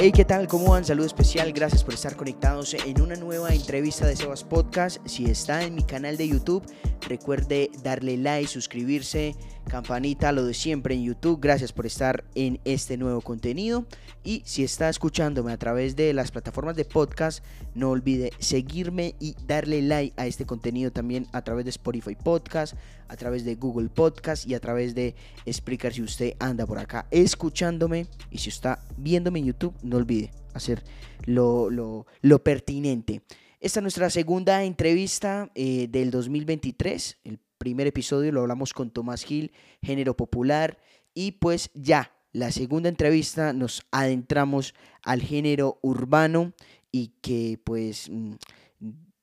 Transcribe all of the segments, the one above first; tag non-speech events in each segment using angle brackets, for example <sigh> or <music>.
Hey, ¿qué tal? ¿Cómo van? Saludo especial, gracias por estar conectados en una nueva entrevista de Sebas Podcast. Si está en mi canal de YouTube, recuerde darle like, suscribirse, campanita, lo de siempre en YouTube. Gracias por estar en este nuevo contenido. Y si está escuchándome a través de las plataformas de podcast, no olvide seguirme y darle like a este contenido también a través de Spotify Podcast, a través de Google Podcast y a través de Spreaker si usted anda por acá escuchándome y si está viéndome en YouTube, no olvide hacer lo, lo, pertinente. Esta es nuestra segunda entrevista eh, del 2023. El primer episodio lo hablamos con Tomás Gil, género popular. Y pues ya, la segunda entrevista nos adentramos al género urbano y que pues mm,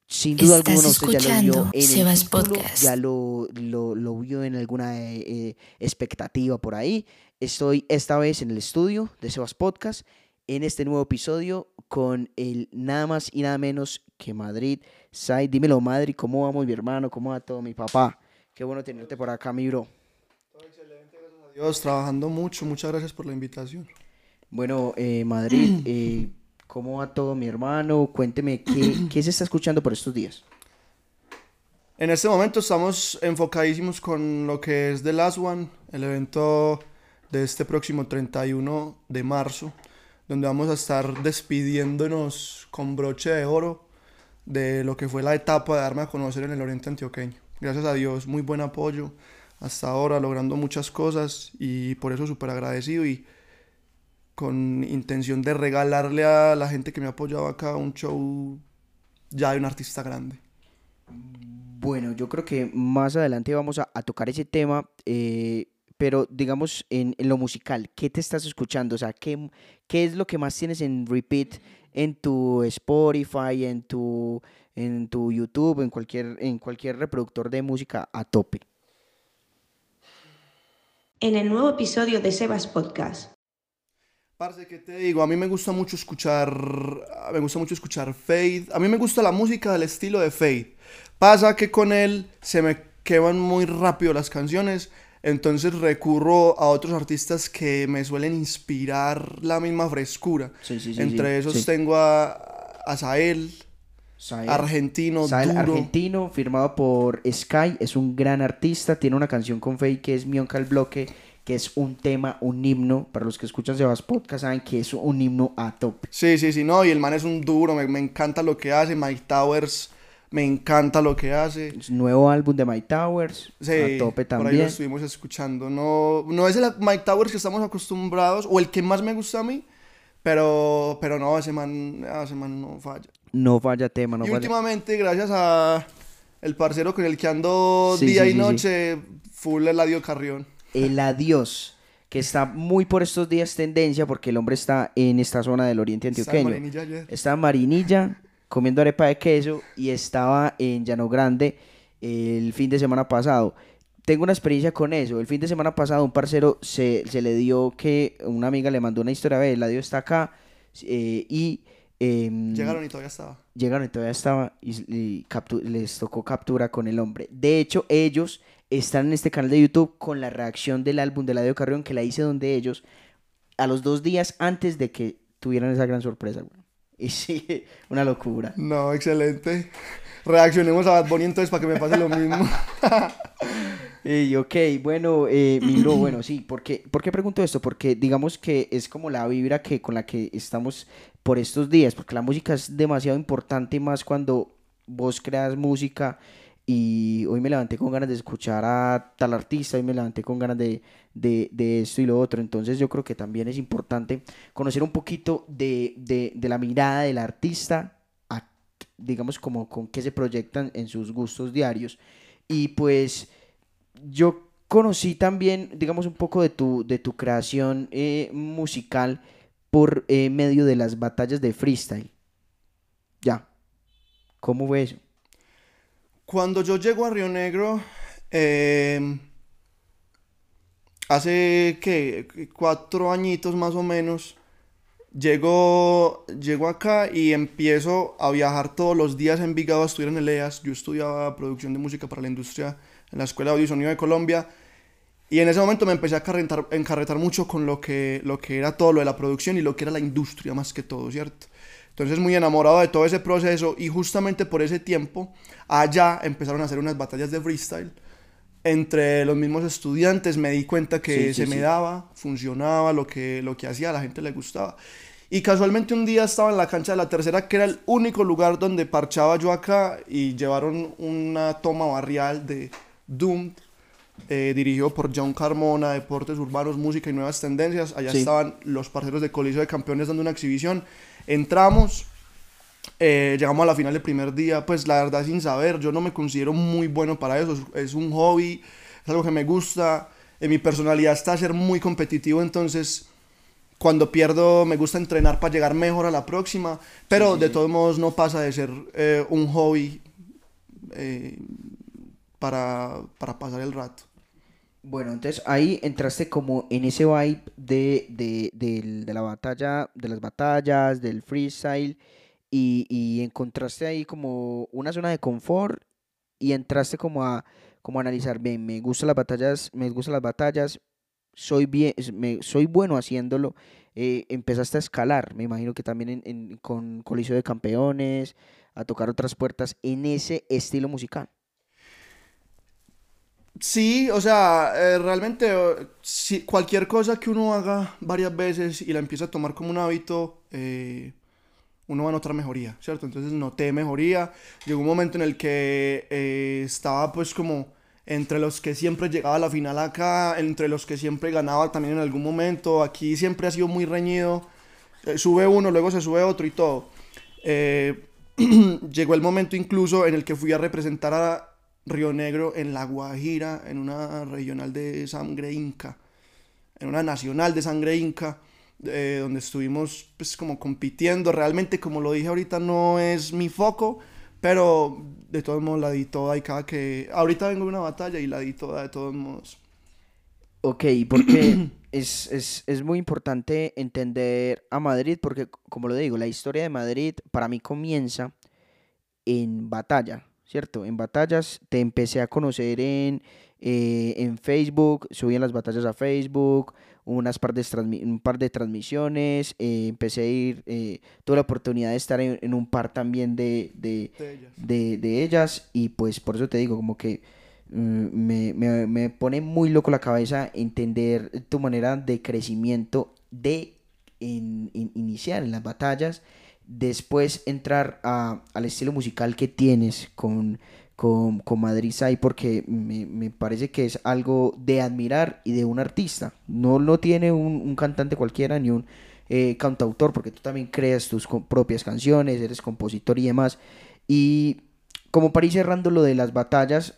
sin duda alguna usted ya lo vio en el título, ya lo, lo, vio en alguna eh, eh, expectativa por ahí. Estoy esta vez en el estudio de Sebas Podcast en este nuevo episodio con el nada más y nada menos que Madrid. Sai, dímelo Madrid, ¿cómo vamos mi hermano? ¿Cómo va todo mi papá? Qué bueno tenerte por acá, mi bro. Todo excelente, gracias a Dios, trabajando mucho, muchas gracias por la invitación. Bueno, eh, Madrid, <clears throat> eh, ¿cómo va todo mi hermano? Cuénteme, ¿qué, <clears throat> ¿qué se está escuchando por estos días? En este momento estamos enfocadísimos con lo que es The Last One, el evento de este próximo 31 de marzo donde vamos a estar despidiéndonos con broche de oro de lo que fue la etapa de darme a conocer en el Oriente Antioqueño. Gracias a Dios, muy buen apoyo hasta ahora, logrando muchas cosas y por eso súper agradecido y con intención de regalarle a la gente que me ha apoyado acá un show ya de un artista grande. Bueno, yo creo que más adelante vamos a, tocar ese tema. Eh, pero digamos en, lo musical, ¿qué te estás escuchando? O sea, ¿qué, ¿qué es lo que más tienes en repeat en tu Spotify, en tu, en tu YouTube, en cualquier, en cualquier reproductor de música a tope? En el nuevo episodio de Sebas Podcast. Parce, ¿qué te digo? A mí me gusta mucho escuchar, me gusta mucho escuchar Fade. A mí me gusta la música del estilo de Fade. Pasa que con él se me queman muy rápido las canciones entonces recurro a otros artistas que me suelen inspirar la misma frescura. Entre esos tengo a, a Sael, argentino, Sael, argentino, firmado por Sky, es un gran artista, tiene una canción con Faye que es Mionca el Bloque, que es un tema, un himno, para los que escuchan Sebas Podcast saben que es un himno a tope. Sí, sí, sí, no, y el man es un duro, me, me encanta lo que hace, Mike Towers me encanta lo que hace. Nuevo álbum de Mike Towers. Sí, a tope también. Por ahí lo estuvimos escuchando. No, no es el Mike Towers que estamos acostumbrados o el que más me gusta a mí, pero, pero no, ese man, ese man no falla. No falla tema, no y últimamente, gracias a el parcero con el que ando día y noche, full el adiós Carrión. El adiós que está muy por estos días tendencia porque el hombre está en esta zona del oriente antioqueño. Está en Marinilla, está en Marinilla comiendo arepa de queso y estaba en Llano Grande el fin de semana pasado. Tengo una experiencia con eso. El fin de semana pasado un parcero se, le dio que una amiga le mandó una historia, ve, el adiós está acá eh, y... Em, llegaron y todavía estaba. Llegaron y todavía estaba y, les tocó captura con el hombre. De hecho, ellos están en este canal de YouTube con la reacción del álbum de Ladio Carrión que la hice donde ellos a los dos días antes de que tuvieran esa gran sorpresa. <laughs> Y sí, una locura. No, excelente. Reaccionemos a Bad Bunny entonces para que me pase lo mismo. <laughs> y ok, bueno, eh, Miro, bueno, sí, ¿por qué, ¿por qué pregunto esto? Porque digamos que es como la vibra que, con la que estamos por estos días, porque la música es demasiado importante más cuando vos creas música y hoy me levanté con ganas de escuchar a tal artista, hoy me levanté con ganas de, esto y lo otro. Entonces yo creo que también es importante conocer un poquito de, la mirada del artista, digamos como con qué se proyectan en sus gustos diarios. Y pues yo conocí también, digamos, un poco de tu, de tu creación eh, musical por eh, medio de las batallas de freestyle. Ya. ¿Cómo fue eso? Cuando yo llego a Río Negro, em, hace que cuatro añitos más o menos, llego, llego acá y empiezo a viajar todos los días en Vigado a estudiar en el EAS. Yo estudiaba producción de música para la industria en la Escuela de Audio y Sonido de Colombia. Y en ese momento me empecé a carretar, encarretar mucho con lo que, lo que era todo lo de la producción y lo que era la industria más que todo, ¿cierto? Entonces muy enamorado de todo ese proceso y justamente por ese tiempo allá empezaron a hacer unas batallas de freestyle entre los mismos estudiantes. Me di cuenta que se me daba, funcionaba, lo que, lo que hacía a la gente le gustaba. Y casualmente un día estaba en la cancha de la tercera, que era el único lugar donde parchaba yo acá, y llevaron una toma barrial de Doom, eh, dirigido por John Carmona, Deportes Urbanos, Música y Nuevas Tendencias. Allá estaban los parceros de Coliseo de Campeones dando una exhibición. Entramos, eh, llegamos a la final el primer día, pues la verdad sin saber, yo no me considero muy bueno para eso, es, un hobby, es algo que me gusta, en mi personalidad está ser muy competitivo, entonces cuando pierdo me gusta entrenar para llegar mejor a la próxima, pero de todos modos no pasa de ser eh, un hobby para, para pasar el rato. Bueno, entonces ahí entraste como en ese vibe de, de, de, la batalla, de las batallas, del freestyle, y, y, encontraste ahí como una zona de confort y entraste como a, como a analizar, bien, me gustan las batallas, me gustan las batallas, soy bien, me, soy bueno haciéndolo. Eh, empezaste a escalar, me imagino que también en, con Coliseo de Campeones, a tocar otras puertas en ese estilo musical. Sí, o sea, eh, realmente si cualquier cosa que uno haga varias veces y la empieza a tomar como un hábito, eh, uno va a notar mejoría, ¿cierto? Entonces noté mejoría. Llegó un momento en el que eh, estaba pues como entre los que siempre llegaba a la final acá, entre los que siempre ganaba también en algún momento. Aquí siempre ha sido muy reñido. sube uno, luego se sube otro y todo. <clears throat> llegó el momento incluso en el que fui a representar a Río Negro en La Guajira, en una regional de sangre inca, en una nacional de sangre inca, eh, donde estuvimos pues como compitiendo. Realmente, como lo dije ahorita, no es mi foco, pero de todos modos la di toda y cada que... Ahorita vengo de una batalla y la di toda de todos modos. Ok, porque <clears throat> es, es, es, muy importante entender a Madrid, porque como lo digo, la historia de Madrid para mí comienza en batalla. ¿Cierto? En batallas te empecé a conocer en, eh, en Facebook, subí las batallas a Facebook, unas par de un par de transmisiones, eh, empecé a ir, eh, tuve la oportunidad de estar en, un par también de, de, de, ellas. y pues por eso te digo, como que mm, me, me, me, pone muy loco la cabeza entender tu manera de crecimiento de en, iniciar en las batallas después entrar al estilo musical que tienes con, con, Madrid Sai porque me, parece que es algo de admirar y de un artista. No lo tiene un, cantante cualquiera ni un eh, cantautor porque tú también creas tus propias canciones, eres compositor y demás. Y como para ir cerrando lo de las batallas,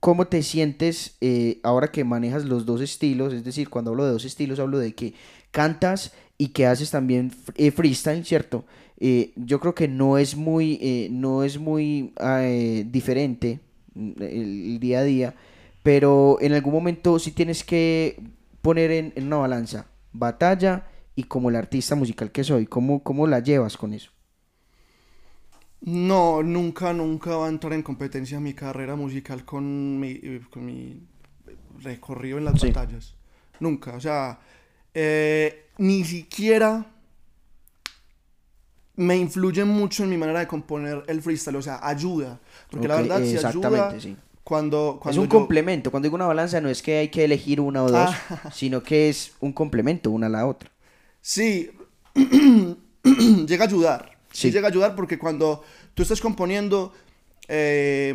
¿cómo te sientes eh, ahora que manejas los dos estilos? Es decir, cuando hablo de dos estilos hablo de que cantas y que haces también eh, freestyle, ¿cierto? Eh, yo creo que no es muy, eh, no es muy diferente mm, el, día a día, pero en algún momento sí tienes que poner en, una balanza batalla y como el artista musical que soy, ¿cómo, cómo la llevas con eso? No, nunca, nunca va a entrar en competencia mi carrera musical con mi, con mi recorrido en las batallas. Nunca, o sea, eh, ni siquiera me influye mucho en mi manera de componer el freestyle, o sea, ayuda. Porque la verdad, si ayuda, sí. cuando, cuando, Es un complemento. Cuando digo una balanza, no es que hay que elegir una o dos, ah. <laughs> sino que es un complemento una a la otra. Sí, <clears throat> llega a ayudar. Sí. llega a ayudar porque cuando tú estás componiendo, eh,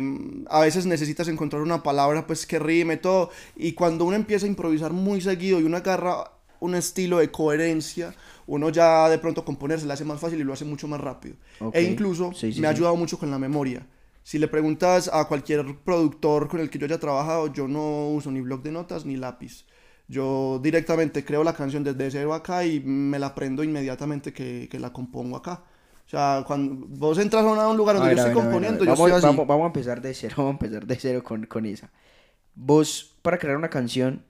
a veces necesitas encontrar una palabra pues que rime todo. Y cuando uno empieza a improvisar muy seguido y uno agarra un estilo de coherencia, uno ya de pronto componer se le hace más fácil y lo hace mucho más rápido. E incluso me ha ayudado mucho con la memoria. Si le preguntas a cualquier productor con el que yo haya trabajado, yo no uso ni blog de notas ni lápiz. Yo directamente creo la canción desde cero acá y me la aprendo inmediatamente que, que la compongo acá. O sea, cuando vos entras a un lugar donde yo estoy componiendo, yo vamos, estoy así. Vamos, a empezar de cero, <laughs> vamos a empezar de cero con, con esa. Vos, para crear una canción,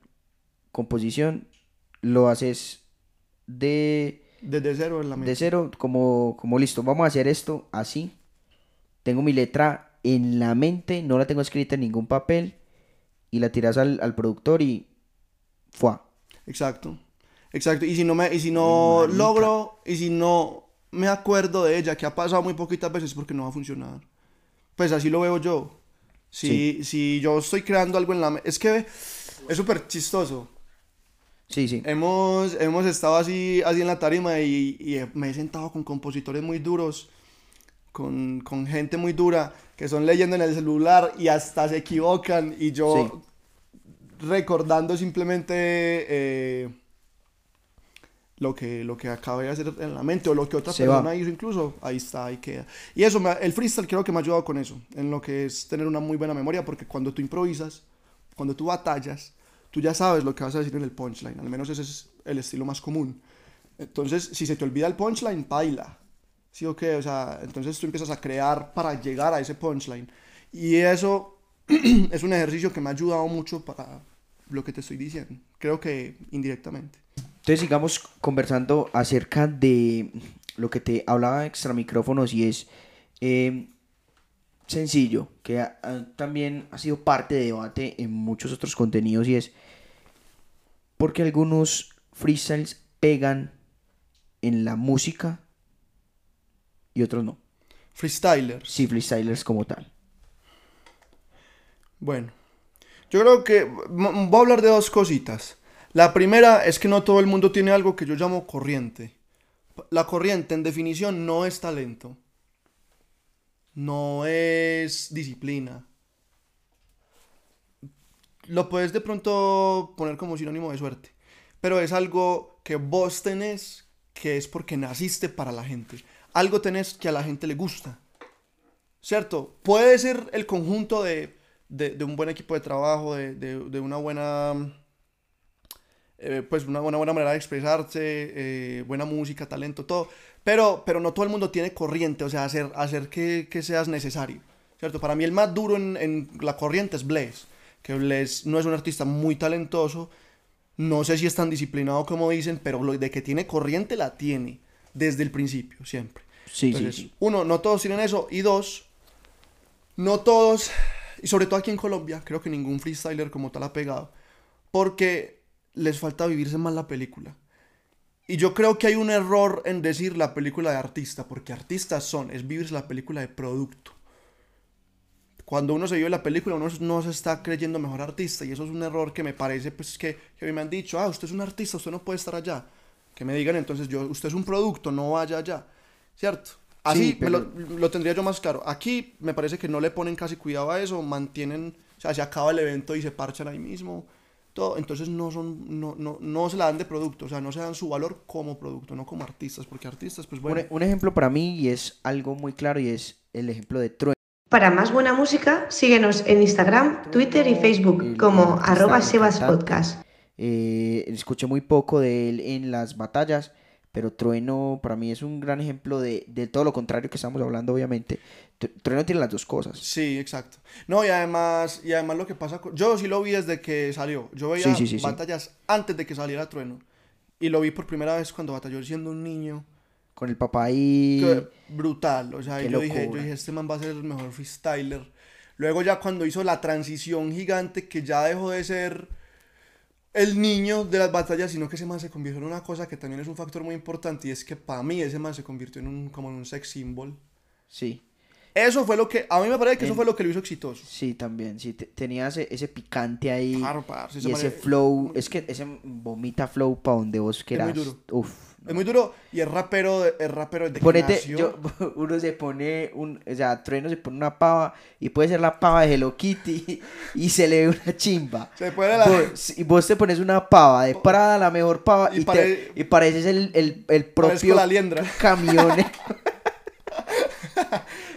composición, lo haces de... Desde cero en la mente. De cero, como, como listo, vamos a hacer esto así. Tengo mi letra en la mente, no la tengo escrita en ningún papel. y la tiras al, al productor y fue. Exacto. Exacto. Y si no me, y si no logro, y si no me acuerdo de ella, que ha pasado muy poquitas veces porque no va a funcionar. Pues así lo veo yo. Si, si yo estoy creando algo en la... Es que es súper chistoso. Sí, sí. Hemos, hemos estado así, así en la tarima y, y me he sentado con compositores muy duros, con, con, gente muy dura, que son leyendo en el celular y hasta se equivocan y yo recordando simplemente eh, lo, que, lo que acabé de hacer en la mente o lo que otra persona hizo incluso, ahí está, ahí queda. Y eso, el freestyle creo que me ha ayudado con eso, en lo que es tener una muy buena memoria, porque cuando tú improvisas, cuando tú batallas, tú ya sabes lo que vas a decir en el punchline, al menos ese es el estilo más común. Entonces, si se te olvida el punchline, baila. ¿Sí o qué? O sea, entonces tú empiezas a crear para llegar a ese punchline. Y eso <clears throat> es un ejercicio que me ha ayudado mucho para lo que te estoy diciendo. Creo que indirectamente. Entonces sigamos conversando acerca de lo que te hablaba extra micrófonos y es eh, sencillo, que también ha sido parte de debate en muchos otros contenidos y es porque algunos freestyles pegan en la música y otros no. Freestylers. Sí, freestylers como tal. Bueno, yo creo que voy a hablar de dos cositas. La primera es que no todo el mundo tiene algo que yo llamo corriente. La corriente, en definición, no es talento no es disciplina. Lo puedes de pronto poner como sinónimo de suerte, pero es algo que vos tenés que es porque naciste para la gente. Algo tenés que a la gente le gusta. ¿Cierto? Puede ser el conjunto de, un buen equipo de trabajo, de, una buena eh, pues una, buena manera de expresarse, eh, buena música, talento, todo. Pero, pero no todo el mundo tiene corriente, o sea, hacer, hacer que, que seas necesario. ¿Cierto? Para mí el más duro en, en la corriente es Blaze, que Blaze no es un artista muy talentoso, no sé si es tan disciplinado como dicen, pero lo de que tiene corriente la tiene desde el principio, siempre. Sí, sí, sí. Uno, no todos tienen eso. Y dos, no todos, y sobre todo aquí en Colombia, creo que ningún freestyler como tal ha pegado. Porque les falta vivirse más la película. Y yo creo que hay un error en decir la película de artista, porque artistas son, es vivirse la película de producto. Cuando uno se vive la película, uno no se está creyendo mejor artista, y eso es un error que me parece, pues que, que a mí me han dicho, ah, usted es un artista, usted no puede estar allá. Que me digan entonces, yo, usted es un producto, no vaya allá. ¿Cierto? Así lo, lo, tendría yo más claro. Aquí me parece que no le ponen casi cuidado a eso, mantienen, o sea, se acaba el evento y se parchan ahí mismo entonces no, son, no, no, no se la dan de producto, o sea, no se dan su valor como producto, no como artistas, porque artistas, pues bueno. Un, ejemplo para mí y es algo muy claro y es el ejemplo de Trueno. Para más buena música, síguenos en Instagram, Twitter y Facebook como arroba sebaspodcast. Eh, escuché muy poco de él en las batallas, pero Trueno para mí es un gran ejemplo de, todo lo contrario que estamos hablando, obviamente. Trueno tiene las dos cosas. Sí, exacto. No, y además, y además lo que pasa con... Yo sí lo vi desde que salió. Yo veía batallas antes de que saliera Trueno. Y lo vi por primera vez cuando batalló siendo un niño. Con el papá ahí... brutal. O sea, yo dije, yo dije, este man va a ser el mejor freestyler. Luego ya cuando hizo la transición gigante que ya dejó de ser el niño de las batallas, sino que ese man se convirtió en una cosa que también es un factor muy importante y es que para mí ese man se convirtió en un, como en un sex symbol. Sí. Eso fue lo que, a mí me parece que eso fue lo que lo hizo exitoso. Sí, también, sí, tenía ese, ese, picante ahí. Claro, y ese flow, es que ese vomita flow para donde vos quieras. Es muy duro. Uf. Es muy duro y es rapero, es rapero de Ponete, yo, <laughs> uno se pone, un, o sea, Trueno se pone una pava y puede ser la pava de Hello Kitty y, se le ve una chimba. Se puede la... y vos te pones una pava de Prada, la mejor pava, y, y, pareces el, el, el propio la liendra. <laughs> camión.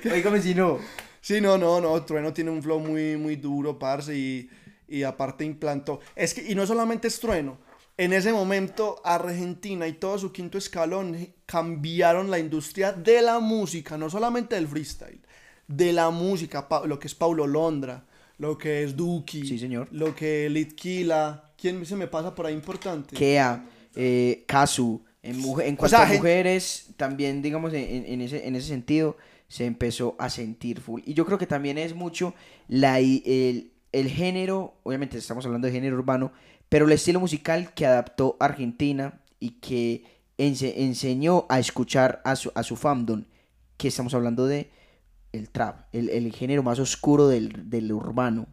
<laughs> Oígame si no. Sí, no, no, no, Trueno tiene un flow muy, muy duro, parce, y, y aparte implantó. Es que, y no solamente es Trueno, en ese momento Argentina y todo su quinto escalón cambiaron la industria de la música, no solamente del freestyle, de la música, lo que es Paulo Londra, lo que es Duki, sí, señor. lo que es Litkila, ¿quién se me pasa por ahí importante? Kea, eh, Kazu, en, en cuanto a mujeres, también digamos en, ese, en ese sentido se empezó a sentir full. Y yo creo que también es mucho la, el, el género, obviamente estamos hablando de género urbano, pero el estilo musical que adaptó Argentina y que enseñó a escuchar a su, a su fandom, que estamos hablando de el trap, el, género más oscuro del, urbano.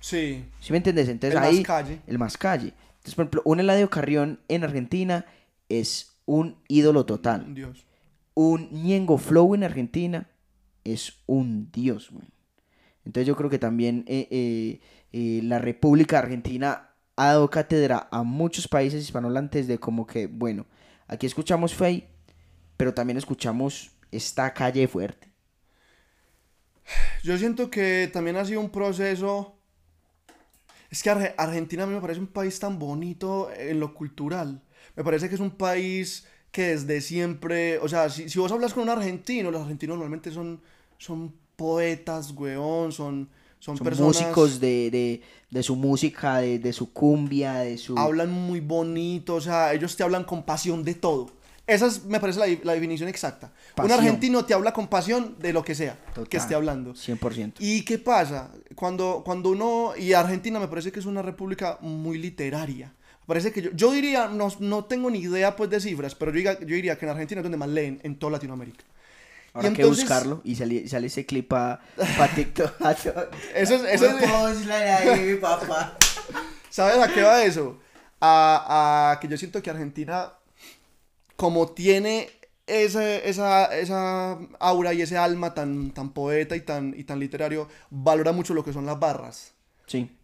Sí. ¿Sí me entiendes? Entonces el ahí... Más calle. El más calle. Entonces, por ejemplo, un Eladio Carrión en Argentina es un ídolo total. Dios. Un Ñengo Flow en Argentina es un dios, Entonces yo creo que también eh, eh, eh, la República Argentina ha dado cátedra a muchos países hispanohablantes de como que, bueno, aquí escuchamos Fey, pero también escuchamos esta calle fuerte. Yo siento que también ha sido un proceso... Es que Argentina a mí me parece un país tan bonito en lo cultural. Me parece que es un país que desde siempre, o sea, si, vos hablas con un argentino, los argentinos normalmente son, son poetas, weón, son, son, músicos de, su música, de, su cumbia, de su... Hablan muy bonito, o sea, ellos te hablan con pasión de todo. Esa es, me parece la, definición exacta. Un argentino te habla con pasión de lo que sea que esté hablando. 100%. ¿Y qué pasa? Cuando, cuando uno... Y Argentina me parece que es una república muy literaria. Parece que yo, yo diría, no, no tengo ni idea pues de cifras, pero yo, yo diría que en Argentina es donde más leen en toda Latinoamérica. Ahora hay que buscarlo y sale, sale ese clip para pa TikTok. <laughs> eso es... Eso es... papá. ¿Sabes a qué va eso? A, a, que yo siento que Argentina, como tiene esa, esa, esa aura y ese alma tan, tan poeta y tan, y tan literario, valora mucho lo que son las barras.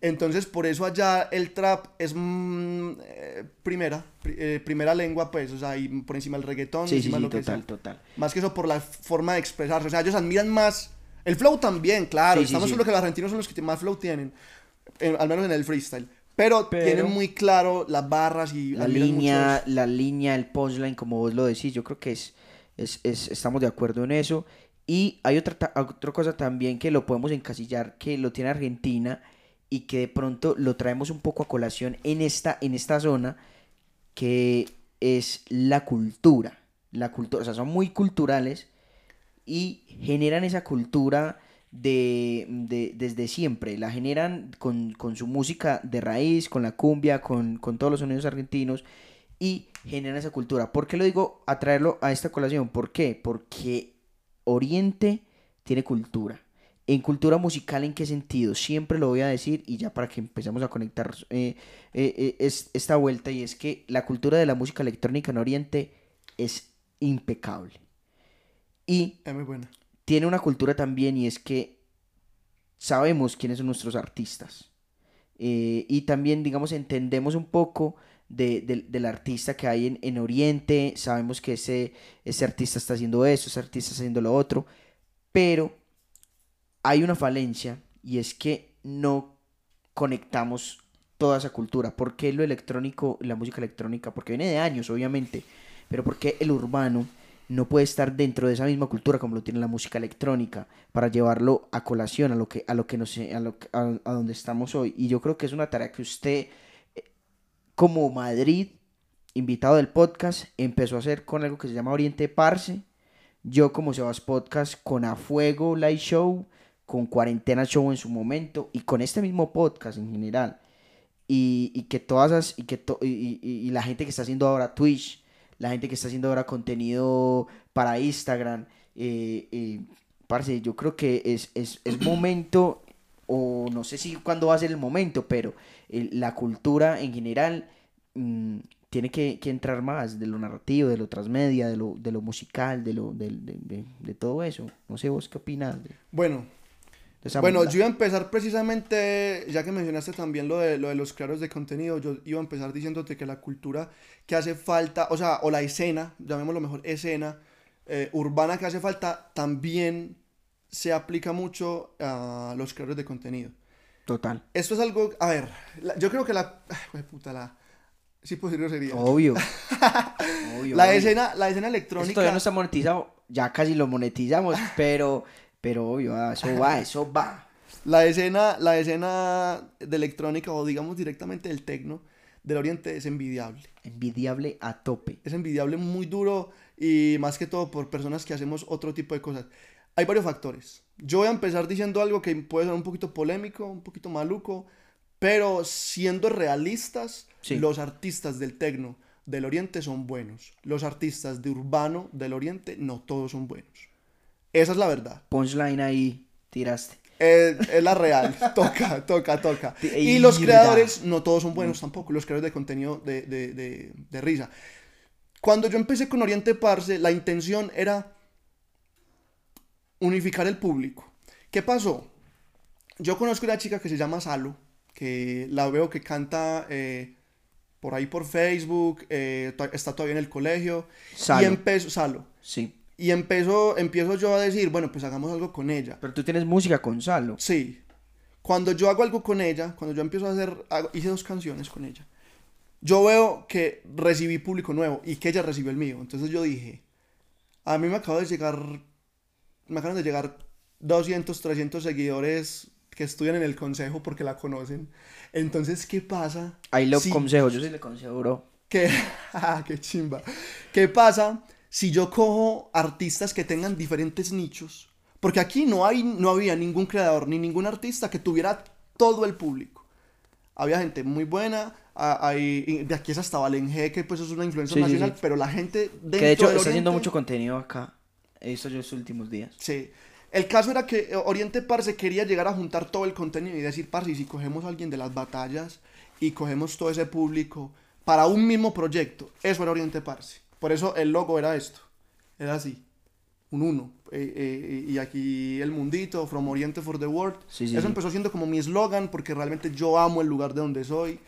Entonces, por eso allá el trap es mm, eh, primera, eh, primera lengua, pues, o sea, y por encima del reggaetón, sí, encima sí, lo total, total. Más que eso por la forma de expresarse, o sea, ellos admiran más el flow también, claro, estamos seguro que los argentinos son los que más flow tienen, al menos en el freestyle. Pero, tienen muy claro las barras y la línea, la línea, el punchline, como vos lo decís, yo creo que es, es, es estamos de acuerdo en eso. Y hay otra, otra cosa también que lo podemos encasillar, que lo tiene Argentina, y que de pronto lo traemos un poco a colación en esta, en esta zona, que es la cultura. La cultura, o sea, son muy culturales y generan esa cultura de, desde siempre. La generan con, su música de raíz, con la cumbia, con, con todos los sonidos argentinos y generan esa cultura. ¿Por qué lo digo a traerlo a esta colación? ¿Por qué? Porque Oriente tiene cultura. En cultura musical, ¿en qué sentido? Siempre lo voy a decir y ya para que empecemos a conectar eh, eh, eh, es, esta vuelta y es que la cultura de la música electrónica en Oriente es impecable. Y tiene una cultura también y es que sabemos quiénes son nuestros artistas. y también, digamos, entendemos un poco del artista que hay en, en, Oriente, sabemos que ese, ese artista está haciendo eso, ese artista está haciendo lo otro, pero hay una falencia y es que no conectamos toda esa cultura. ¿Por qué lo electrónico, la música electrónica? Porque viene de años, obviamente, pero ¿por qué el urbano no puede estar dentro de esa misma cultura como lo tiene la música electrónica para llevarlo a colación a lo que a lo que no sé a, a, donde estamos hoy y yo creo que es una tarea que usted eh, como Madrid invitado del podcast empezó a hacer con algo que se llama Oriente Parse yo como Sebas Podcast con A Fuego Live Show con Cuarentena Show en su momento y con este mismo podcast en general. Y, que todas esas, y, que y, la gente que está haciendo ahora Twitch, la gente que está haciendo ahora contenido para Instagram, eh, eh parce, yo creo que es, es, <clears throat> momento, o no sé si cuándo va a ser el momento, pero la cultura en general mm, tiene que, entrar más de lo narrativo, de lo transmedia, de lo, de lo musical, de, lo, de, de, todo eso. No sé vos qué opinas. Bueno, bueno, yo iba a empezar precisamente, ya que mencionaste también lo de, lo de los creadores de contenido, yo iba a empezar diciéndote que la cultura que hace falta, o sea, o la escena, llamémoslo mejor, escena eh, urbana que hace falta, también se aplica mucho a los creadores de contenido. Total. Esto es algo, a ver, yo creo que la, puta, la, sí posible sería. Obvio. <laughs> obvio la, Escena, la escena electrónica. Esto todavía no está monetizado, ya casi lo monetizamos, <laughs> pero pero obvio, ah, eso va, <laughs> eso va. La escena, la escena de electrónica o digamos directamente del tecno del Oriente es envidiable. Envidiable a tope. Es envidiable muy duro y más que todo por personas que hacemos otro tipo de cosas. Hay varios factores. Yo voy a empezar diciendo algo que puede ser un poquito polémico, un poquito maluco, pero siendo realistas, Sí. los artistas del tecno del Oriente son buenos. Los artistas de urbano del Oriente no todos son buenos. Esa es la verdad. Punchline ahí, tiraste. Es, es la real. <laughs> toca, toca, toca. Y los creadores no todos son buenos tampoco. Los creadores de contenido de, de, de, de risa. Cuando yo empecé con Oriente Parce, la intención era unificar el público. ¿Qué pasó? Yo conozco una chica que se llama Salo, que la veo que canta eh, por ahí por Facebook, eh, está todavía en el colegio. Salo. Y empezó, Salo. Sí. Y empezó, empiezo yo a decir, bueno, pues hagamos algo con ella. Pero tú tienes música con Salo. Sí. Cuando yo hago algo con ella, cuando yo empiezo a hacer, hago- hice dos canciones con ella. Yo veo que recibí público nuevo y que ella recibió el mío. Entonces yo dije, a mí me acaba de llegar, me acaban de llegar 200, 300 seguidores que estudian en el consejo porque la conocen. Entonces, ¿qué pasa? Ahí lo si- consejo, yo sí le consejo, bro. ¿Qué? <laughs> Ah, qué chimba. ¿Qué pasa si yo cojo artistas que tengan diferentes nichos? Porque aquí no, hay, no había ningún creador ni ningún artista que tuviera todo el público. Había gente muy buena, hay, de aquí es hasta Valen que pues es una influencia Sí, nacional, sí. pero la gente Que de hecho está haciendo Oriente- mucho contenido acá. He visto yo estos últimos días. Sí. El caso era que eh, Oriente Parce quería llegar a juntar todo el contenido y decir, Parce, si cogemos a alguien de las batallas y cogemos todo ese público para un mismo proyecto, eso era Oriente Parce. Por eso el logo era esto. Era así. Un uno. Eh, eh, y aquí el mundito, From Oriente for the World. Sí, sí, eso sí. empezó siendo como mi eslogan porque realmente yo amo el lugar de donde soy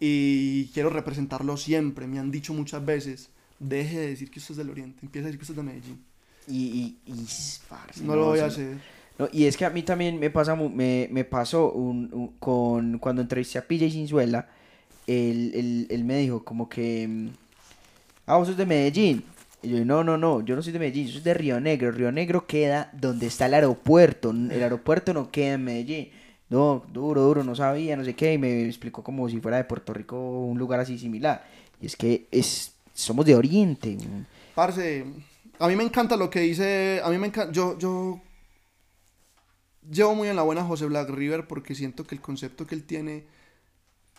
y quiero representarlo siempre. Me han dicho muchas veces, deje de decir que esto es del Oriente, empieza a decir que esto es de Medellín. Y, y, y parce, No lo voy a hacer. No, y es que a mí también me pasa me, me pasó un, un- con cuando entrevisté a PJ Sinzuela, él, él, él me dijo como que mm, ah, vos sos de Medellín. Y yo, no, no, no, yo no soy de Medellín, yo soy de Río Negro. Río Negro queda donde está el aeropuerto. El aeropuerto no queda en Medellín. No, duro, duro, no sabía, no sé qué. Y me explicó como si fuera de Puerto Rico, un lugar así similar. Y es que es, somos de Oriente. Parce, a mí me encanta lo que dice, a mí me encanta, yo, yo llevo muy en la buena José Black River porque siento que el concepto que él tiene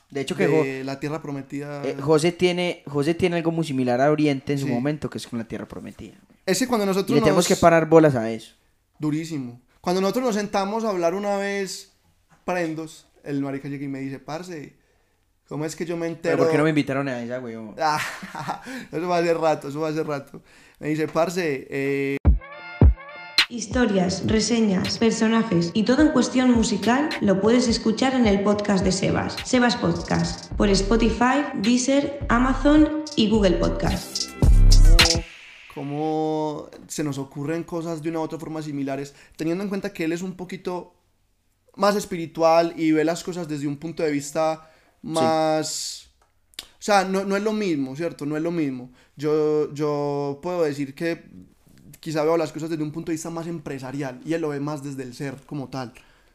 De hecho, que de la tierra prometida, eh, José, tiene, José tiene algo muy similar a Oriente en su Sí. momento, que es con la Tierra Prometida. ese cuando Y nosotros le tenemos que parar bolas a eso. durísimo, cuando nosotros nos sentamos a hablar una vez prendos, el marica llega y me dice, parce, ¿cómo es que yo me entero? Pero ¿por qué no me invitaron a esa? Ah, <laughs> eso va a ser rato, eso va a ser rato. Me dice, parce, eh, Historias, reseñas, personajes y todo en cuestión musical lo puedes escuchar en el podcast de Sebas, Sebas Podcast, por Spotify, Deezer, Amazon y Google Podcast. cómo se nos ocurren cosas de una u otra forma similares, teniendo en cuenta que él es un poquito más espiritual y ve las cosas desde un punto de vista más... O sea, no, no es lo mismo, ¿cierto? No es lo mismo. Yo, yo puedo decir que quizá veo las cosas desde un punto de vista más empresarial y él lo ve más desde el ser como tal,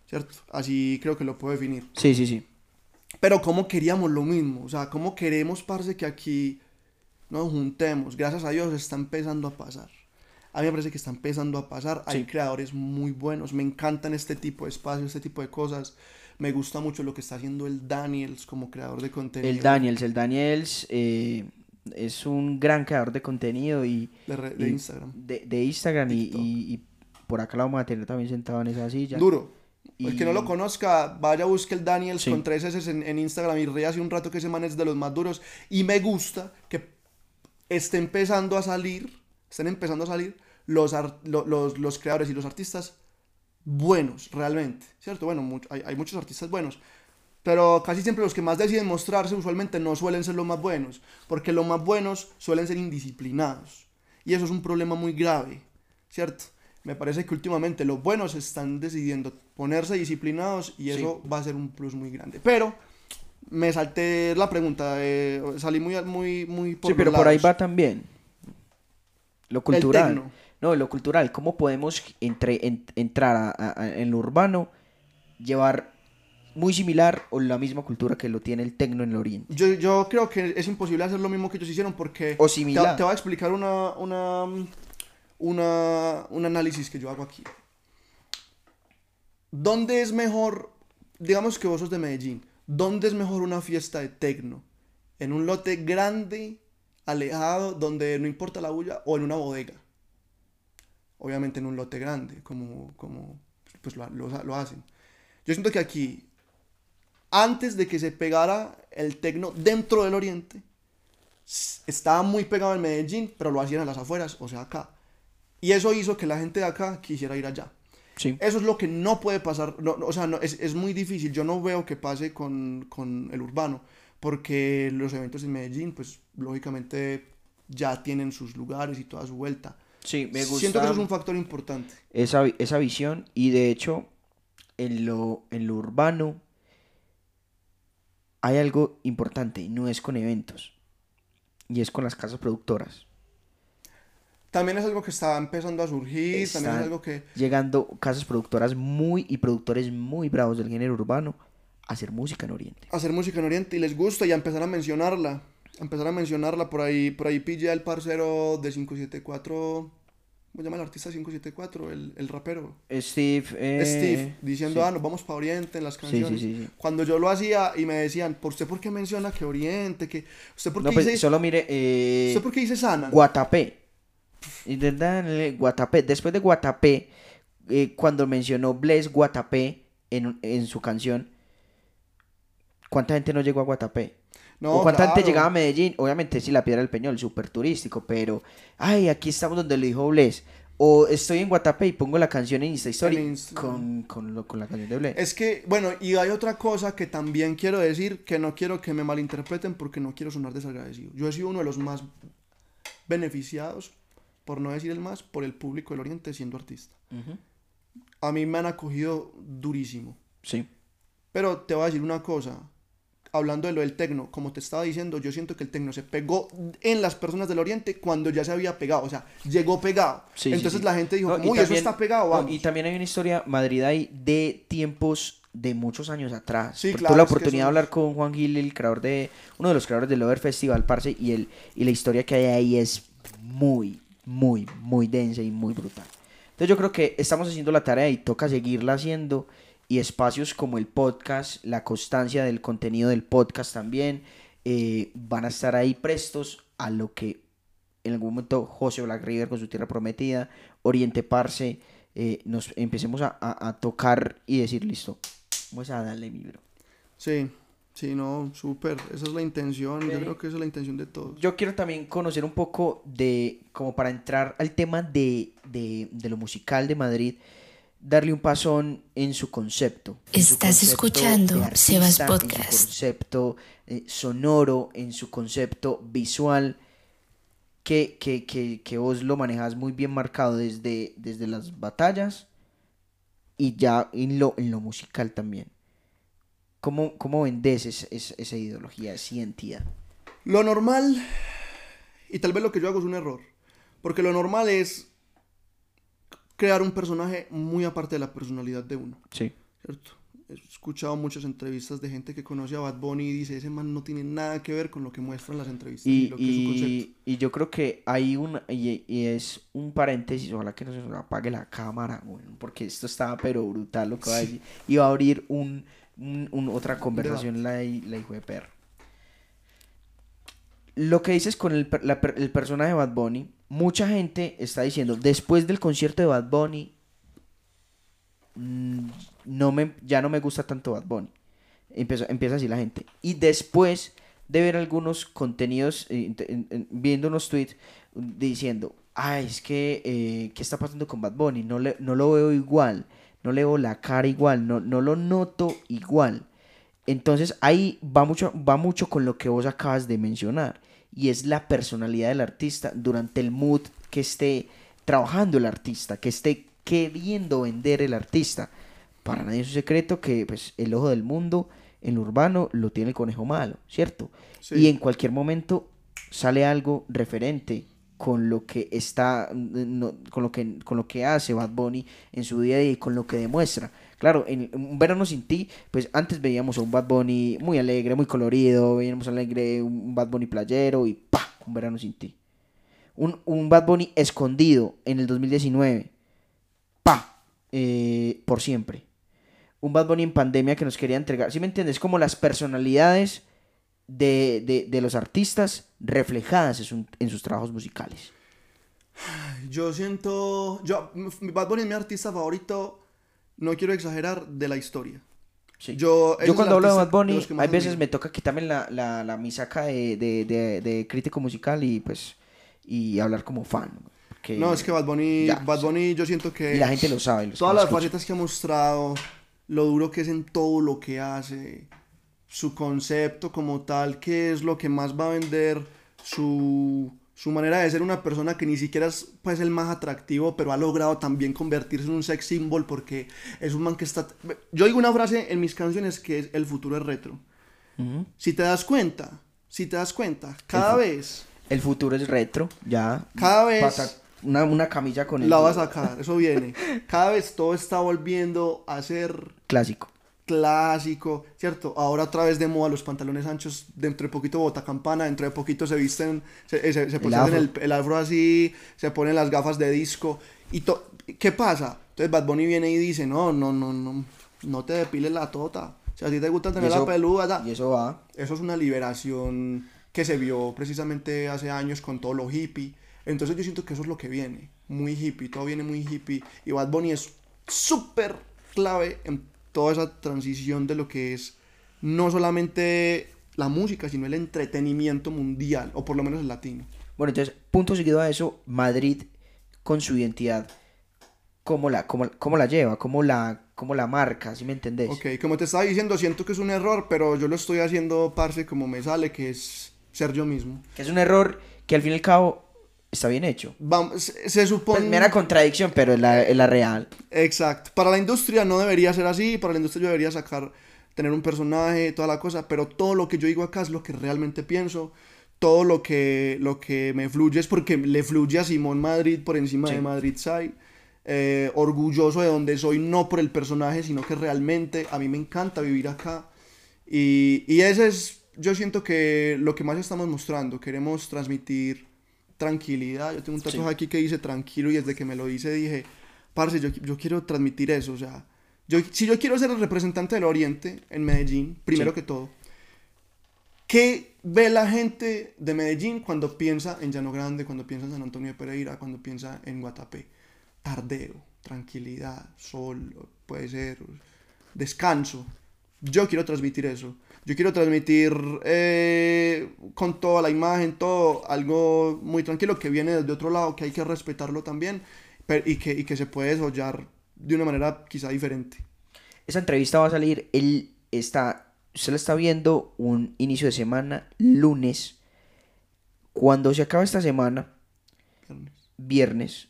¿cierto? Así creo que lo puedo definir. Sí, sí, sí. Pero cómo queríamos lo mismo, o sea, cómo queremos, parce, que aquí nos juntemos. Gracias a Dios está empezando a pasar. A mí me parece que está empezando a pasar. Hay Sí. creadores muy buenos. Me encantan este tipo de espacios, este tipo de cosas. Me gusta mucho lo que está haciendo el Daniels como creador de contenido. El Daniels, el Daniels eh, es un gran creador de contenido y De, re- de y- Instagram. de, de Instagram y, y- y por acá lo vamos a tener también sentado en esa silla. Duro. El que no Y- lo conozca, vaya busque el Daniels Sí. con tres S en, en Instagram y ríe hace un rato que ese man es de los más duros. Y me gusta que esté empezando a salir, estén empezando a salir los, ar- lo- los, los creadores y los artistas buenos, realmente. ¿Cierto? Bueno, hay, hay muchos artistas buenos. Pero casi siempre los que más deciden mostrarse usualmente no suelen ser los más buenos. Porque los más buenos suelen ser indisciplinados. Y eso es un problema muy grave. ¿Cierto? Me parece que últimamente los buenos están decidiendo ponerse disciplinados y eso va a ser un plus muy grande. Pero me salté la pregunta, eh, salí muy, muy, muy por sí, pero los por ahí lados. va también. Lo cultural. No, lo cultural. ¿Cómo podemos entre, en- entrar a- a- a- en lo urbano, llevar muy similar o la misma cultura que lo tiene el tecno en el oriente. Yo, yo creo que es imposible hacer lo mismo que ellos hicieron porque... O Te, similar. te voy a explicar una, una, una, un análisis que yo hago aquí. ¿Dónde es mejor, digamos que vos sos de Medellín, ¿dónde es mejor una fiesta de tecno? ¿En un lote grande, alejado, donde no importa la bulla, o en una bodega? Obviamente en un lote grande, como, como pues lo, lo- lo hacen. Yo siento que aquí, antes de que se pegara el tecno dentro del oriente, estaba muy pegado en Medellín, pero lo hacían a las afueras, o sea, acá. Y eso hizo que la gente de acá quisiera ir allá. Sí. Eso es lo que no puede pasar, no, no, o sea, no, es, es muy difícil, yo no veo que pase con, con el urbano, porque los eventos en Medellín, pues lógicamente ya tienen sus lugares y toda su vuelta. Sí, me gusta. Siento que eso es un factor importante. esa, esa visión y de hecho en lo, en lo urbano hay algo importante y no es con eventos y es con las casas productoras También es algo que está empezando a surgir, también es algo que... llegando casas productoras muy y productores muy bravos del género urbano a hacer música en Oriente hacer música en Oriente y les gusta y a empezar a mencionarla. A empezar a mencionarla por ahí, por ahí pilla el parcero de 574, ¿cómo se llama el artista 574? El, el rapero. Steve eh, Steve, diciendo, sí. ah, nos vamos para Oriente en las canciones. sí, sí. Cuando yo lo hacía y me decían, ¿por usted por qué menciona que Oriente? Que, ¿Usted por qué no pues dice, solo mire eh, ¿usted por qué dice Sana? Guatapé. Y de- dale, Guatapé. Después de Guatapé, eh, cuando mencionó Bless Guatapé en, en su canción, ¿cuánta gente no llegó a Guatapé? No, ¿O cuánta gente claro. llegaba a Medellín? Obviamente sí, la Piedra del Peñol, súper turístico, pero, ay, aquí estamos donde lo dijo Bless. O estoy en Guatapé y pongo la canción en Insta Story Insta. con, con, lo- con la canción de Bless. Es que, bueno, y hay otra cosa que también quiero decir, que no quiero que me malinterpreten porque no quiero sonar desagradecido. Yo he sido uno de los más beneficiados, por no decir el más, por el público del Oriente siendo artista. Ujú. A mí me han acogido durísimo. Sí. Pero te voy a decir una cosa, hablando de lo del tecno, como te estaba diciendo, yo siento que el tecno se pegó en las personas del Oriente cuando ya se había pegado, o sea, llegó pegado. Sí, Entonces sí. la gente dijo, No, uy, eso está pegado, no, y también hay una historia, Madrid ahí, de tiempos de muchos años atrás. Sí, Porque claro, Tuve la oportunidad de hablar con Juan Gil, el creador de, uno de los creadores del Over Festival, parce, y, el, y la historia que hay ahí es muy, muy, muy densa y muy brutal. Entonces yo creo que estamos haciendo la tarea y toca seguirla haciendo. Y espacios como el podcast, la constancia del contenido del podcast también, eh, van a estar ahí prestos a lo que en algún momento José Black River con su Tierra Prometida, Oriente Parce, eh, nos empecemos a, a- a tocar y decir, listo, vamos a darle mi bro. Sí, sí, no, súper. Esa es la intención. Yo creo que esa es la intención de todos. Yo quiero también conocer un poco de, como para entrar al tema de, de, de lo musical de Madrid, darle un pasón en su concepto. en su Estás concepto escuchando Sebas Podcast. En su concepto eh, sonoro, en su concepto visual, que, que, que, que vos lo manejas muy bien marcado desde, desde las batallas y ya en lo, en lo musical también. ¿Cómo, cómo vendes es- es- esa ideología, esa identidad? Lo normal, y tal vez lo que yo hago es un error, porque lo normal es crear un personaje muy aparte de la personalidad de uno, Sí. ¿cierto? He escuchado muchas entrevistas de gente que conoce a Bad Bunny y dice, ese man no tiene nada que ver con lo que muestran las entrevistas y, Y, lo que es su concepto. y, yo creo que hay un, y, y es un paréntesis, ojalá que no se nos apague la cámara, bueno, porque esto estaba pero brutal lo que va a decir. Y va a abrir un, un- un- otra conversación la, la hijo de perro. Lo que dices con el, la el personaje de Bad Bunny, mucha gente está diciendo, después del concierto de Bad Bunny, mm, no me, ya no me gusta tanto Bad Bunny. Empieza, empieza así la gente. Y después de ver algunos contenidos, eh, viendo unos tweets diciendo, ay, es que, eh, ¿qué está pasando con Bad Bunny? No, le, no lo veo igual, no le veo la cara igual, no, no lo noto igual. Entonces ahí va mucho, va mucho con lo que vos acabas de mencionar. Y es la personalidad del artista durante el mood que esté trabajando el artista, que esté queriendo vender el artista. Para nadie es un secreto que pues, el ojo del mundo en lo urbano lo tiene el conejo malo, ¿cierto? Sí. Y en cualquier momento sale algo referente con lo que está, con, lo que, con lo que hace Bad Bunny en su día a día y con lo que demuestra. Claro, en Un Verano Sin Ti, pues antes veíamos a un Bad Bunny muy alegre, muy colorido, veíamos alegre un Bad Bunny playero y ¡pa! Un Verano Sin Ti. Un, un Bad Bunny escondido en el 2019, ¡pa! Eh, por siempre. Un Bad Bunny en pandemia que nos quería entregar, ¿sí me entiendes? Como las personalidades de, de, los artistas reflejadas en, sus trabajos musicales. Yo siento, yo, Bad Bunny es mi artista favorito, no quiero exagerar, de la historia. Yo, yo cuando hablo de Bad Bunny, hay veces me toca quitarme la, la, la misaca de, de, de, crítico musical y pues y hablar como fan. no, es que Bad Bunny, Bad Bunny yo siento que... Y la gente lo sabe. todas las facetas que ha mostrado, lo duro que es en todo lo que hace, su concepto como tal, qué es lo que más va a vender, su, su manera de ser una persona que ni siquiera es pues, el más atractivo, pero ha logrado también convertirse en un sex symbol porque es un man que está... Yo digo una frase en mis canciones que es el futuro es retro. Si te das cuenta, si te das cuenta, cada vez... El futuro es retro, ya. Cada vez... Una, una, camilla con el... La va a sacar, eso viene. Cada vez todo está volviendo a ser... Clásico clásico, ¿cierto? Ahora otra vez de moda los pantalones anchos, dentro de poquito bota campana, dentro de poquito se visten, se, se, ponen el, el, afro así, se ponen las gafas de disco. y ¿Qué pasa? Entonces Bad Bunny viene y dice, no, no, no, no, no te depiles la tota. Si a ti te gusta tener la peluda, y eso va. Eso es una liberación que se vio precisamente hace años con todo lo hippie. Entonces yo siento que eso es lo que viene, muy hippie, todo viene muy hippie. Y Bad Bunny es súper clave en toda esa transición de lo que es no solamente la música, sino el entretenimiento mundial, o por lo menos el latino. Bueno, entonces, punto seguido a eso, Madrid con su identidad, ¿cómo la, cómo, cómo la lleva? ¿Cómo la, cómo la marca? ¿Sí me entendés? Ok, como te estaba diciendo, siento que es un error, pero yo lo estoy haciendo, parce, como me sale, que es ser yo mismo. Que es un error que al fin y al cabo está bien hecho. Vamos, se, supone... Pues mera contradicción, pero es la, la, real. Exacto. Para la industria no debería ser así, para la industria yo debería sacar, tener un personaje, toda la cosa, pero todo lo que yo digo acá es lo que realmente pienso, todo lo que, lo que me fluye es porque le fluye a Simón Madrid por encima de Madrid Side. Eh, orgulloso de donde soy, no por el personaje, sino que realmente a mí me encanta vivir acá. Y, y ese es, yo siento que lo que más estamos mostrando, queremos transmitir tranquilidad. Yo tengo un tatuaje aquí que dice tranquilo y desde que me lo hice dije, parce, yo, yo quiero transmitir eso. O sea, yo, si yo quiero ser el representante del Oriente en Medellín, primero que todo, ¿qué ve la gente de Medellín cuando piensa en Llano Grande, cuando piensa en San Antonio de Pereira, cuando piensa en Guatapé? Tardeo, tranquilidad, sol, puede ser, descanso. Yo quiero transmitir eso. Yo quiero transmitir eh, con toda la imagen, todo, algo muy tranquilo que viene desde otro lado, que hay que respetarlo también y, que, y que se puede desarrollar de una manera quizá diferente. Esa entrevista va a salir, él está, se la está viendo un inicio de semana, lunes. Cuando se acaba esta semana, viernes,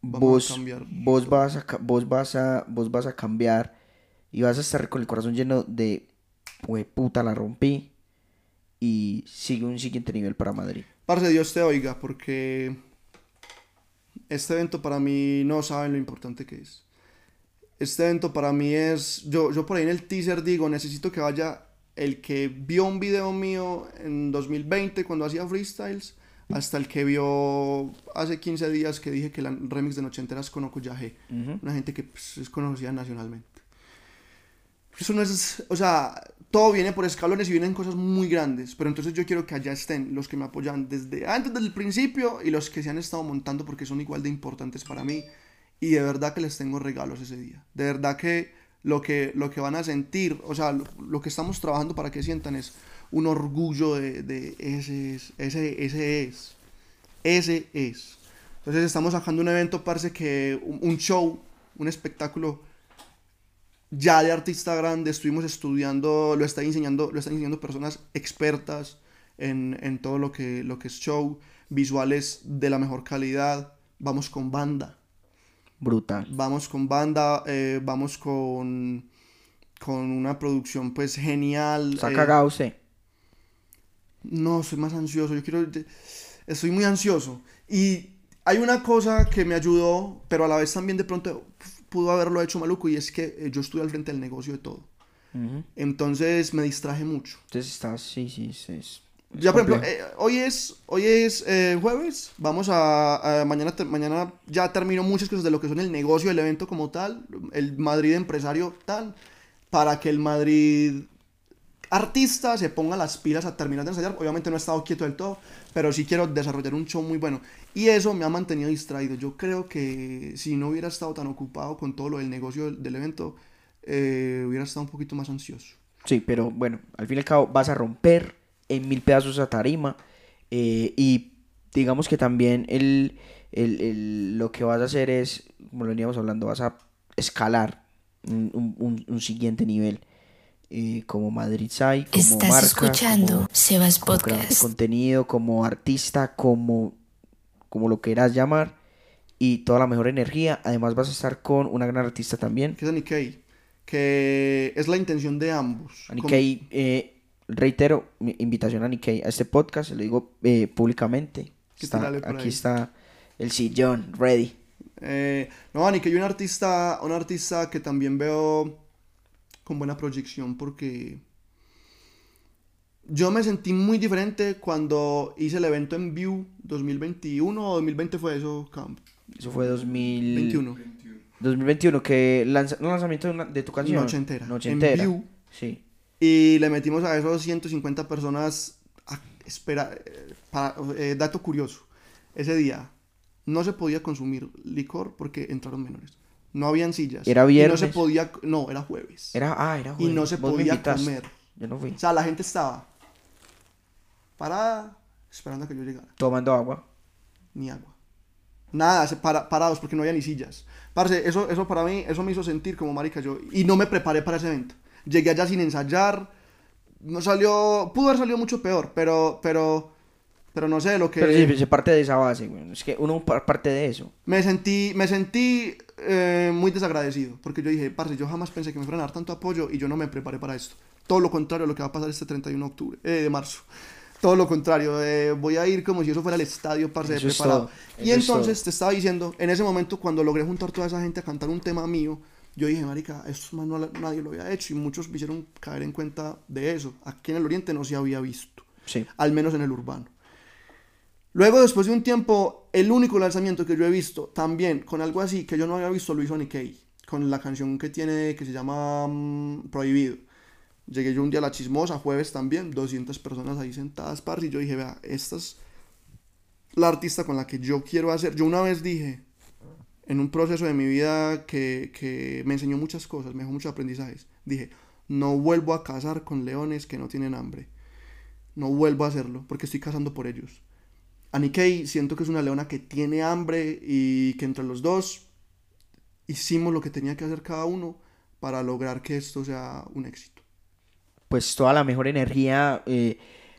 vos, vos, vas a, vos, vas a, vos vas a cambiar y vas a estar con el corazón lleno de, pues puta, la rompí. Y sigue un siguiente nivel para Madrid. Parce, Dios te oiga, porque este evento para mí no saben lo importante que es. Este evento para mí es, yo, yo por ahí en el teaser digo, necesito que vaya el que vio un video mío en 2020 cuando hacía freestyles, hasta el que vio hace 15 días que dije que el remix de Nochenteras con Okuyaje, una gente que pues, es conocida nacionalmente. Eso no es, o sea, todo viene por escalones y vienen cosas muy grandes, pero entonces yo quiero que allá estén los que me apoyan desde antes del principio y los que se han estado montando porque son igual de importantes para mí y de verdad que les tengo regalos ese día. De verdad que lo que, lo que van a sentir, o sea, lo, que estamos trabajando para que sientan es un orgullo de, de ese, es, ese, ese es, ese es. Entonces estamos sacando un evento, parece que un show, un espectáculo ya de artista grande, estuvimos estudiando, lo están enseñando, lo están enseñando personas expertas en, en, todo lo que, lo que es show, visuales de la mejor calidad, vamos con banda. Brutal. Vamos con banda, eh, vamos con, con una producción pues genial. ¿Se ha cagado usted? No, soy más ansioso, yo quiero... estoy muy ansioso. Y hay una cosa que me ayudó, pero a la vez también de pronto pudo haberlo hecho maluco, y es que eh, yo estuve al frente del negocio de todo. Entonces me distraje mucho. Entonces estás, sí, sí, sí. Ya, por ejemplo, eh, hoy es, hoy es eh, jueves, vamos a, mañana, mañana ya termino muchas cosas de lo que son el negocio, el evento como tal, el Madrid empresario tal, para que el Madrid artista se ponga las pilas a terminar de ensayar. Obviamente no he estado quieto del todo, pero sí quiero desarrollar un show muy bueno. Y eso me ha mantenido distraído. Yo creo que si no hubiera estado tan ocupado con todo lo del negocio del, evento, eh, hubiera estado un poquito más ansioso. Sí, pero bueno, al fin y al cabo vas a romper en mil pedazos a tarima. Eh, y digamos que también el, el, lo que vas a hacer es, como lo veníamos hablando, vas a escalar un, un, siguiente nivel. Eh, como Madrid Sai, como Estás escuchando Sebas Podcast. contenido, como artista, como, como lo quieras llamar. Y toda la mejor energía. Además vas a estar con una gran artista también. Que es Anikei. Que es la intención de ambos. Anikei, eh, reitero mi invitación a Nikkei a este podcast, lo digo eh, públicamente. aquí está el sillón, ready. Eh, no, Nikkei, un artista, un artista que también veo con buena proyección porque yo me sentí muy diferente cuando hice el evento en View 2021 o 2020 fue eso, Camp. Eso fue 2021. 2021, que lanza, no lanzamiento de, tu canción. Noche entera. Noche entera. En View. Sí. Y le metimos a esos 150 personas a espera, para, eh, dato curioso, ese día no se podía consumir licor porque entraron menores. No habían sillas. Era viernes. no se podía, no, era jueves. Era, ah, era jueves. Y no se podía comer. Yo no fui. O sea, la gente estaba parada esperando a que yo llegara. Tomando agua. Ni agua. Nada, para, parados porque no había ni sillas. Parce, eso, eso para mí, eso me hizo sentir como marica yo. Y no me preparé para ese evento llegué allá sin ensayar, no salió, pudo haber salido mucho peor, pero, pero, pero no sé lo que... Pero sí, se parte de esa base, es que uno parte de eso. Me sentí, me sentí eh, muy desagradecido, porque yo dije, parce, yo jamás pensé que me fueran a dar tanto apoyo y yo no me preparé para esto. Todo lo contrario a lo que va a pasar este 31 de octubre, eh, de marzo. Todo lo contrario, eh, voy a ir como si eso fuera el estadio, parce, de preparado. Y entonces te estaba diciendo, en ese momento cuando logré juntar toda esa gente a cantar un tema mío, yo dije, marica, esto más no, nadie lo había hecho y muchos me hicieron caer en cuenta de eso. Aquí en el Oriente no se había visto, sí. al menos en el urbano. Luego, después de un tiempo, el único lanzamiento que yo he visto, también con algo así que yo no había visto, lo hizo Nikkei, con la canción que tiene, que se llama mm, Prohibido. Llegué yo un día a la chismosa, jueves también, 200 personas ahí sentadas, par, y yo dije, vea, esta es la artista con la que yo quiero hacer. Yo una vez dije, en un proceso de mi vida que, me enseñó muchas cosas, me dejó muchos aprendizajes. Dije, no vuelvo a cazar con leones que no tienen hambre. No vuelvo a hacerlo porque estoy cazando por ellos. Anikei siento que es una leona que tiene hambre y que entre los dos hicimos lo que tenía que hacer cada uno para lograr que esto sea un éxito. Pues toda la mejor energía, eh,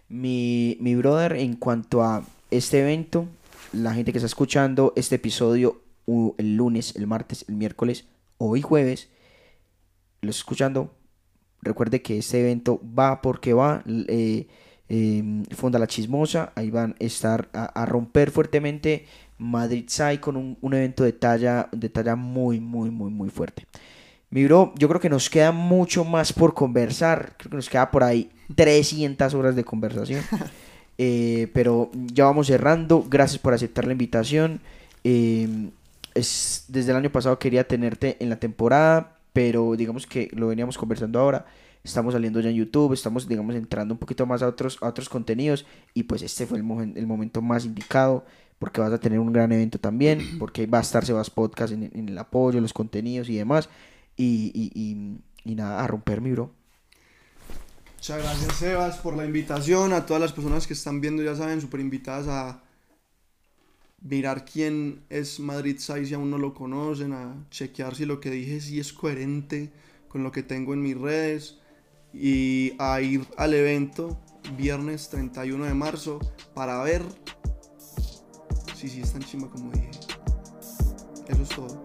mi, mi brother, en cuanto a este evento, la gente que está escuchando este episodio el lunes, el martes, el miércoles, hoy jueves, los escuchando, recuerde que este evento va porque va, eh, em, Fonda La Chismosa, ahí van a estar a, romper fuertemente Madrid Sai con un, evento de talla, de talla muy, muy, muy, muy fuerte. Mi bro, yo creo que nos queda mucho más por conversar, creo que nos queda por ahí 300 horas de conversación. <laughs> Eh, pero ya vamos cerrando. Gracias por aceptar la invitación. Eh, es, desde el año pasado quería tenerte en la temporada, pero digamos que lo veníamos conversando ahora. Estamos saliendo ya en YouTube, estamos, digamos, entrando un poquito más a otros, a otros contenidos y pues este fue el, el momento más indicado porque vas a tener un gran evento también, <clears throat> porque va a estar Sebas Podcast en, en el apoyo, los contenidos y demás. Y, y, y, nada, a romper mi bro. Muchas gracias Sebas por la invitación, a todas las personas que están viendo, ya saben, súper invitadas a mirar quién es Madrid Sai si aún no lo conocen, a chequear si lo que dije sí es coherente con lo que tengo en mis redes y a ir al evento viernes 31 de marzo para ver si sí es tan chimba como dije. Eso es todo.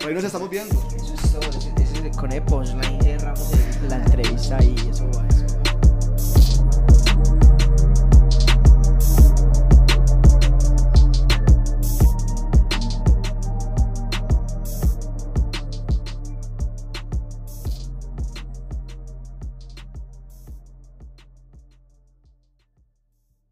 <laughs> ahí nos estamos viendo. Eso es todo. con el punchline cerramos la entrevista y eso va.